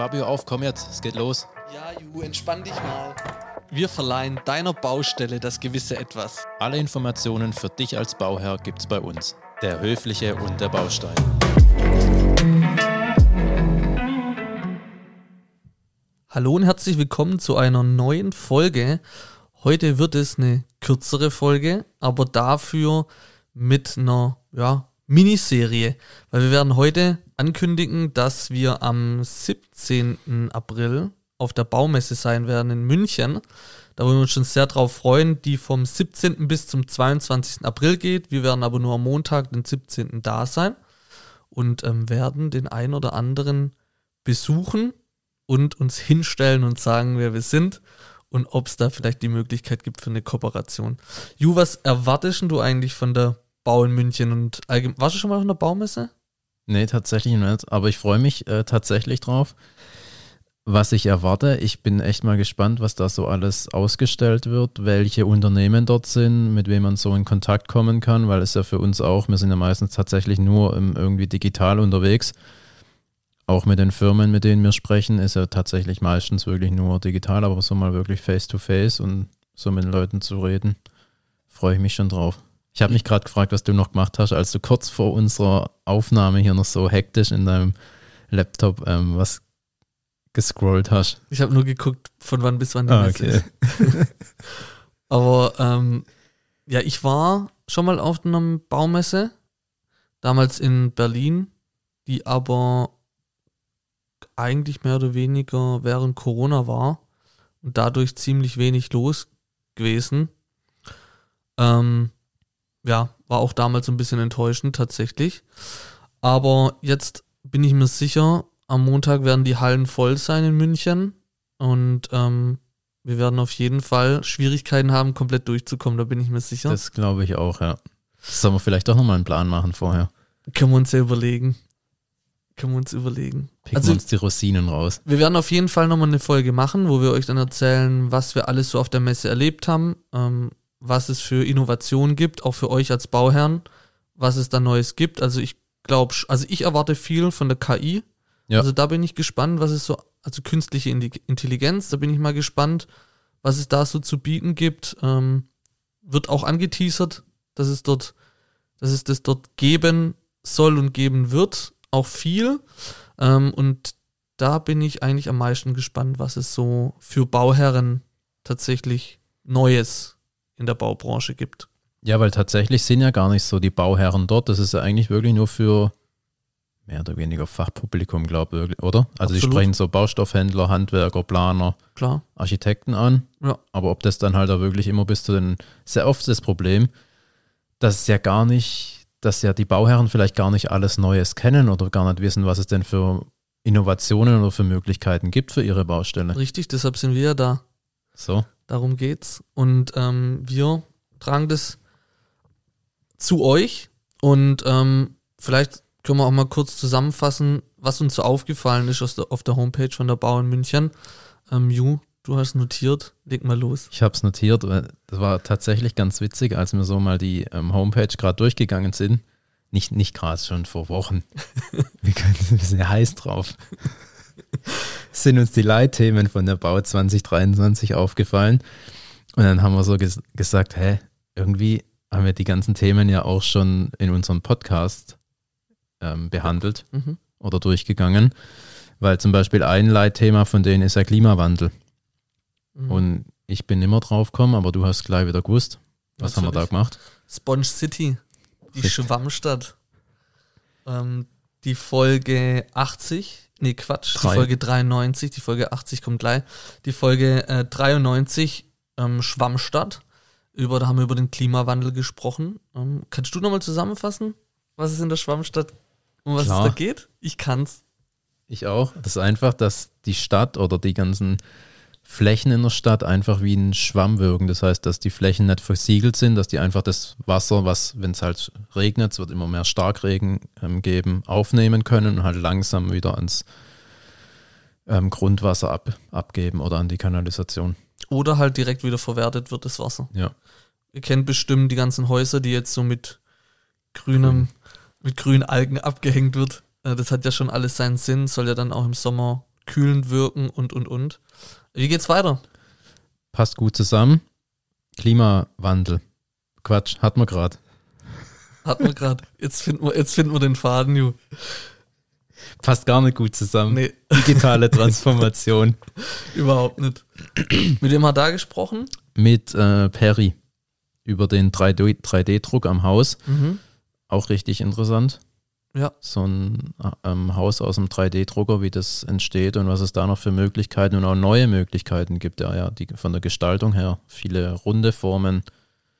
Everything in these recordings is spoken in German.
Fabio, auf, komm jetzt, es geht los. Ja, Ju, entspann dich mal. Wir verleihen deiner Baustelle das gewisse Etwas. Alle Informationen für dich als Bauherr gibt's bei uns. Der Höfliche und der Baustein. Hallo und herzlich willkommen zu einer neuen Folge. Heute wird es eine kürzere Folge, aber dafür mit einer ja, Miniserie, weil wir werden heute ankündigen, dass wir am 17. April auf der Baumesse sein werden in München. Da wollen wir uns schon sehr drauf freuen, die vom 17. bis zum 22. April geht. Wir werden aber nur am Montag, den 17. da sein und ähm, werden den ein oder anderen besuchen und uns hinstellen und sagen, wer wir sind und ob es da vielleicht die Möglichkeit gibt für eine Kooperation. Ju, was erwartest du eigentlich von der Bau in München und allgemein? Warst du schon mal auf einer Baumesse? Nee, tatsächlich nicht. Aber ich freue mich äh, tatsächlich drauf, was ich erwarte. Ich bin echt mal gespannt, was da so alles ausgestellt wird, welche Unternehmen dort sind, mit wem man so in Kontakt kommen kann, weil es ja für uns auch, wir sind ja meistens tatsächlich nur im, irgendwie digital unterwegs. Auch mit den Firmen, mit denen wir sprechen, ist ja tatsächlich meistens wirklich nur digital, aber so mal wirklich face to face und so mit Leuten zu reden, freue ich mich schon drauf. Ich habe mich gerade gefragt, was du noch gemacht hast, als du kurz vor unserer Aufnahme hier noch so hektisch in deinem Laptop ähm, was gescrollt hast. Ich habe nur geguckt, von wann bis wann die ah, Messe okay. ist. Aber ähm, ja, ich war schon mal auf einer Baumesse, damals in Berlin, die aber eigentlich mehr oder weniger während Corona war und dadurch ziemlich wenig los gewesen. Ähm, ja, war auch damals ein bisschen enttäuschend tatsächlich. Aber jetzt bin ich mir sicher, am Montag werden die Hallen voll sein in München und ähm, wir werden auf jeden Fall Schwierigkeiten haben, komplett durchzukommen, da bin ich mir sicher. Das glaube ich auch, ja. Sollen wir vielleicht doch nochmal einen Plan machen vorher? Können wir uns ja überlegen. Können wir uns überlegen. Picken also, wir uns die Rosinen raus. Wir werden auf jeden Fall nochmal eine Folge machen, wo wir euch dann erzählen, was wir alles so auf der Messe erlebt haben, ähm, was es für Innovationen gibt, auch für euch als Bauherren, was es da Neues gibt. Also ich glaube, also ich erwarte viel von der KI. Ja. Also da bin ich gespannt, was es so, also künstliche Intelligenz, da bin ich mal gespannt, was es da so zu bieten gibt. Ähm, wird auch angeteasert, dass es dort, dass es das dort geben soll und geben wird. Auch viel. Ähm, und da bin ich eigentlich am meisten gespannt, was es so für Bauherren tatsächlich Neues in der Baubranche gibt. Ja, weil tatsächlich sind ja gar nicht so die Bauherren dort. Das ist ja eigentlich wirklich nur für mehr oder weniger Fachpublikum, glaube ich, oder? Also Absolut. die sprechen so Baustoffhändler, Handwerker, Planer, Klar. Architekten an. Ja. Aber ob das dann halt da wirklich immer bis zu den, sehr oft das Problem, dass es ja gar nicht, dass ja die Bauherren vielleicht gar nicht alles Neues kennen oder gar nicht wissen, was es denn für Innovationen oder für Möglichkeiten gibt für ihre Baustelle. Richtig, deshalb sind wir ja da. So. Darum geht's. Und ähm, wir tragen das zu euch. Und ähm, vielleicht können wir auch mal kurz zusammenfassen, was uns so aufgefallen ist der, auf der Homepage von der Bau in München. Ähm, Ju, du hast notiert, leg mal los. Ich habe es notiert. Das war tatsächlich ganz witzig, als wir so mal die ähm, Homepage gerade durchgegangen sind. Nicht, nicht gerade schon vor Wochen. wir sind ein bisschen heiß drauf sind uns die Leitthemen von der Bau 2023 aufgefallen. Und dann haben wir so ges gesagt, hä, irgendwie haben wir die ganzen Themen ja auch schon in unserem Podcast ähm, behandelt mhm. oder durchgegangen. Weil zum Beispiel ein Leitthema von denen ist der Klimawandel. Mhm. Und ich bin immer drauf gekommen, aber du hast gleich wieder gewusst. Was Natürlich. haben wir da gemacht? Sponge City, die Richtig. Schwammstadt. Ähm, die Folge 80 Nee, Quatsch. Drei. Die Folge 93, die Folge 80 kommt gleich. Die Folge äh, 93, ähm, Schwammstadt. Über, da haben wir über den Klimawandel gesprochen. Ähm, kannst du nochmal zusammenfassen, was es in der Schwammstadt, um was Klar. es da geht? Ich kann's. Ich auch. Das ist einfach, dass die Stadt oder die ganzen Flächen in der Stadt einfach wie ein Schwamm wirken. Das heißt, dass die Flächen nicht versiegelt sind, dass die einfach das Wasser, was, wenn es halt regnet, es wird immer mehr Starkregen ähm, geben, aufnehmen können und halt langsam wieder ans ähm, Grundwasser ab, abgeben oder an die Kanalisation. Oder halt direkt wieder verwertet wird, das Wasser. Ja. Ihr kennt bestimmt die ganzen Häuser, die jetzt so mit grünem, Grün. mit grünen Algen abgehängt wird. Äh, das hat ja schon alles seinen Sinn, soll ja dann auch im Sommer kühlend wirken und, und, und. Wie geht's weiter? Passt gut zusammen. Klimawandel. Quatsch, hat man gerade. Hat man gerade. Jetzt finden wir, jetzt finden wir den Faden, Ju. Passt gar nicht gut zusammen. Nee, Digitale Transformation. überhaupt nicht. Mit wem hat da gesprochen? Mit äh, Perry über den 3D 3D-Druck am Haus. Mhm. Auch richtig interessant. Ja. So ein ähm, Haus aus einem 3D-Drucker, wie das entsteht und was es da noch für Möglichkeiten und auch neue Möglichkeiten gibt. Ja, ja, die von der Gestaltung her. Viele runde Formen,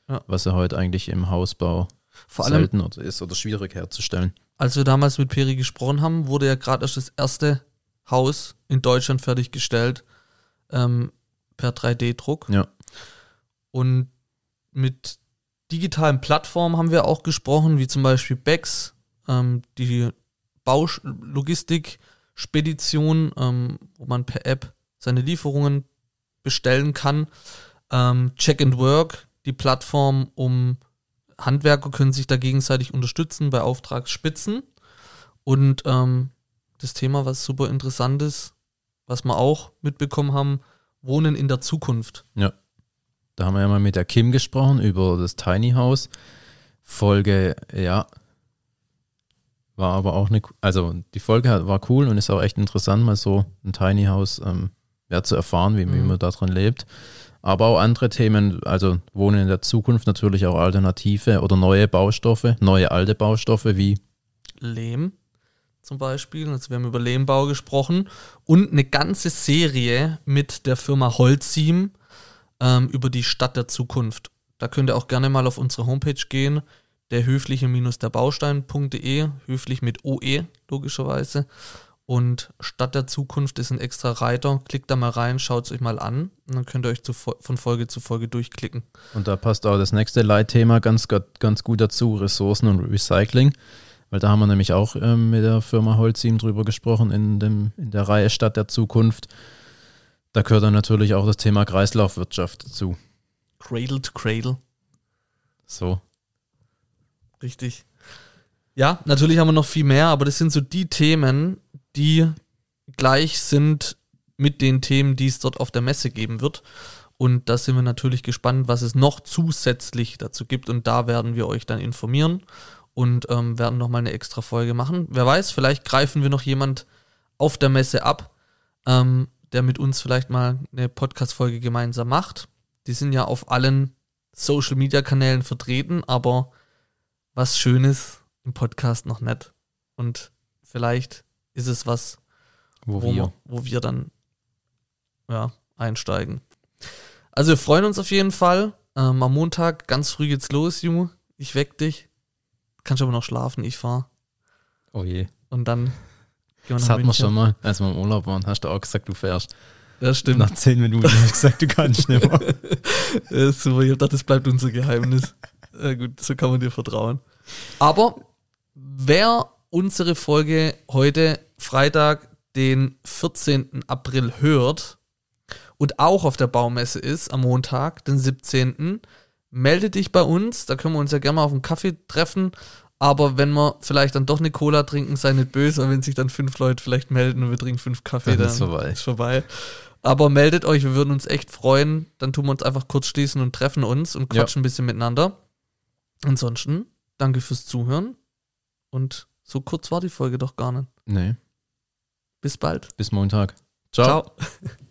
Ja. was ja heute eigentlich im Hausbau Vor allem, selten oder ist oder schwierig herzustellen. als wir damals mit Peri gesprochen haben, wurde ja gerade erst das erste Haus in Deutschland fertiggestellt ähm, per 3D-Druck. Ja. Und mit digitalen Plattformen haben wir auch gesprochen, wie zum Beispiel Bex, ähm, die Baulogistik-Spedition, ähm, wo man per App seine Lieferungen bestellen kann. Ähm, Check and Work, die Plattform, um Handwerker können sich da gegenseitig unterstützen bei Auftragsspitzen. Und ähm, das Thema, was super interessant ist, was wir auch mitbekommen haben, Wohnen in der Zukunft. Da haben wir ja mal mit der Kim gesprochen über das Tiny House. Folge, ja, war aber auch eine, also die Folge war cool und ist auch echt interessant, mal so ein Tiny House ähm, ja, zu erfahren, wie, wie Mhm. man da drin lebt. Aber auch andere Themen, also Wohnen in der Zukunft, natürlich auch alternative oder neue Baustoffe, neue alte Baustoffe wie Lehm zum Beispiel. Also wir haben über Lehmbau gesprochen und eine ganze Serie mit der Firma Holzim ähm, über die Stadt der Zukunft. Da könnt ihr auch gerne mal auf unsere Homepage gehen, der höfliche-der-baustein.de, höflich mit OE logischerweise. Und Stadt der Zukunft ist ein extra Reiter. Klickt da mal rein, schaut es euch mal an und dann könnt ihr euch zu, von Folge zu Folge durchklicken. Und da passt auch das nächste Leitthema ganz, ganz gut dazu, Ressourcen und Recycling. Weil da haben wir nämlich auch ähm, mit der Firma Holzim drüber gesprochen in, dem, in der Reihe Stadt der Zukunft. Da gehört dann natürlich auch das Thema Kreislaufwirtschaft dazu. Cradle to Cradle. So. Richtig. Ja, natürlich haben wir noch viel mehr, aber das sind so die Themen, die gleich sind mit den Themen, die es dort auf der Messe geben wird. Und da sind wir natürlich gespannt, was es noch zusätzlich dazu gibt. Und da werden wir euch dann informieren und ähm, werden nochmal eine extra Folge machen. Wer weiß, vielleicht greifen wir noch jemand auf der Messe ab, ähm, der mit uns vielleicht mal eine Podcast-Folge gemeinsam macht. Die sind ja auf allen Social-Media-Kanälen vertreten, aber was Schönes im Podcast noch nicht. Und vielleicht ist es was, Wo, wo wir. wo wir dann ja, einsteigen. Also wir freuen uns auf jeden Fall. Ähm, am Montag ganz früh geht's los, Junge. Ich weck dich. Kannst aber noch schlafen, ich fahr. Oh je. Und dann gehen wir Das hatten wir schon mal, als wir im Urlaub waren, hast du auch gesagt, du fährst. Ja, stimmt. Nach zehn Minuten hast du gesagt, du kannst nicht mehr. Äh, super, ich dachte, das bleibt unser Geheimnis. Äh, gut, so kann man dir vertrauen. Aber wer unsere Folge heute, Freitag, den 14. April hört und auch auf der Baumesse ist, am Montag, den 17., melde dich bei uns. Da können wir uns ja gerne mal auf einen Kaffee treffen. Aber wenn wir vielleicht dann doch eine Cola trinken, sei nicht böse, weil wenn sich dann fünf Leute vielleicht melden und wir trinken fünf Kaffee, Dann dann ist vorbei. Ist vorbei. Aber meldet euch, wir würden uns echt freuen. Dann tun wir uns einfach kurz schließen und treffen uns und Ja. quatschen ein bisschen miteinander. Ansonsten, danke fürs Zuhören. Und so kurz war die Folge doch gar nicht. Nee, Bis bald. bis Montag. Ciao. Ciao.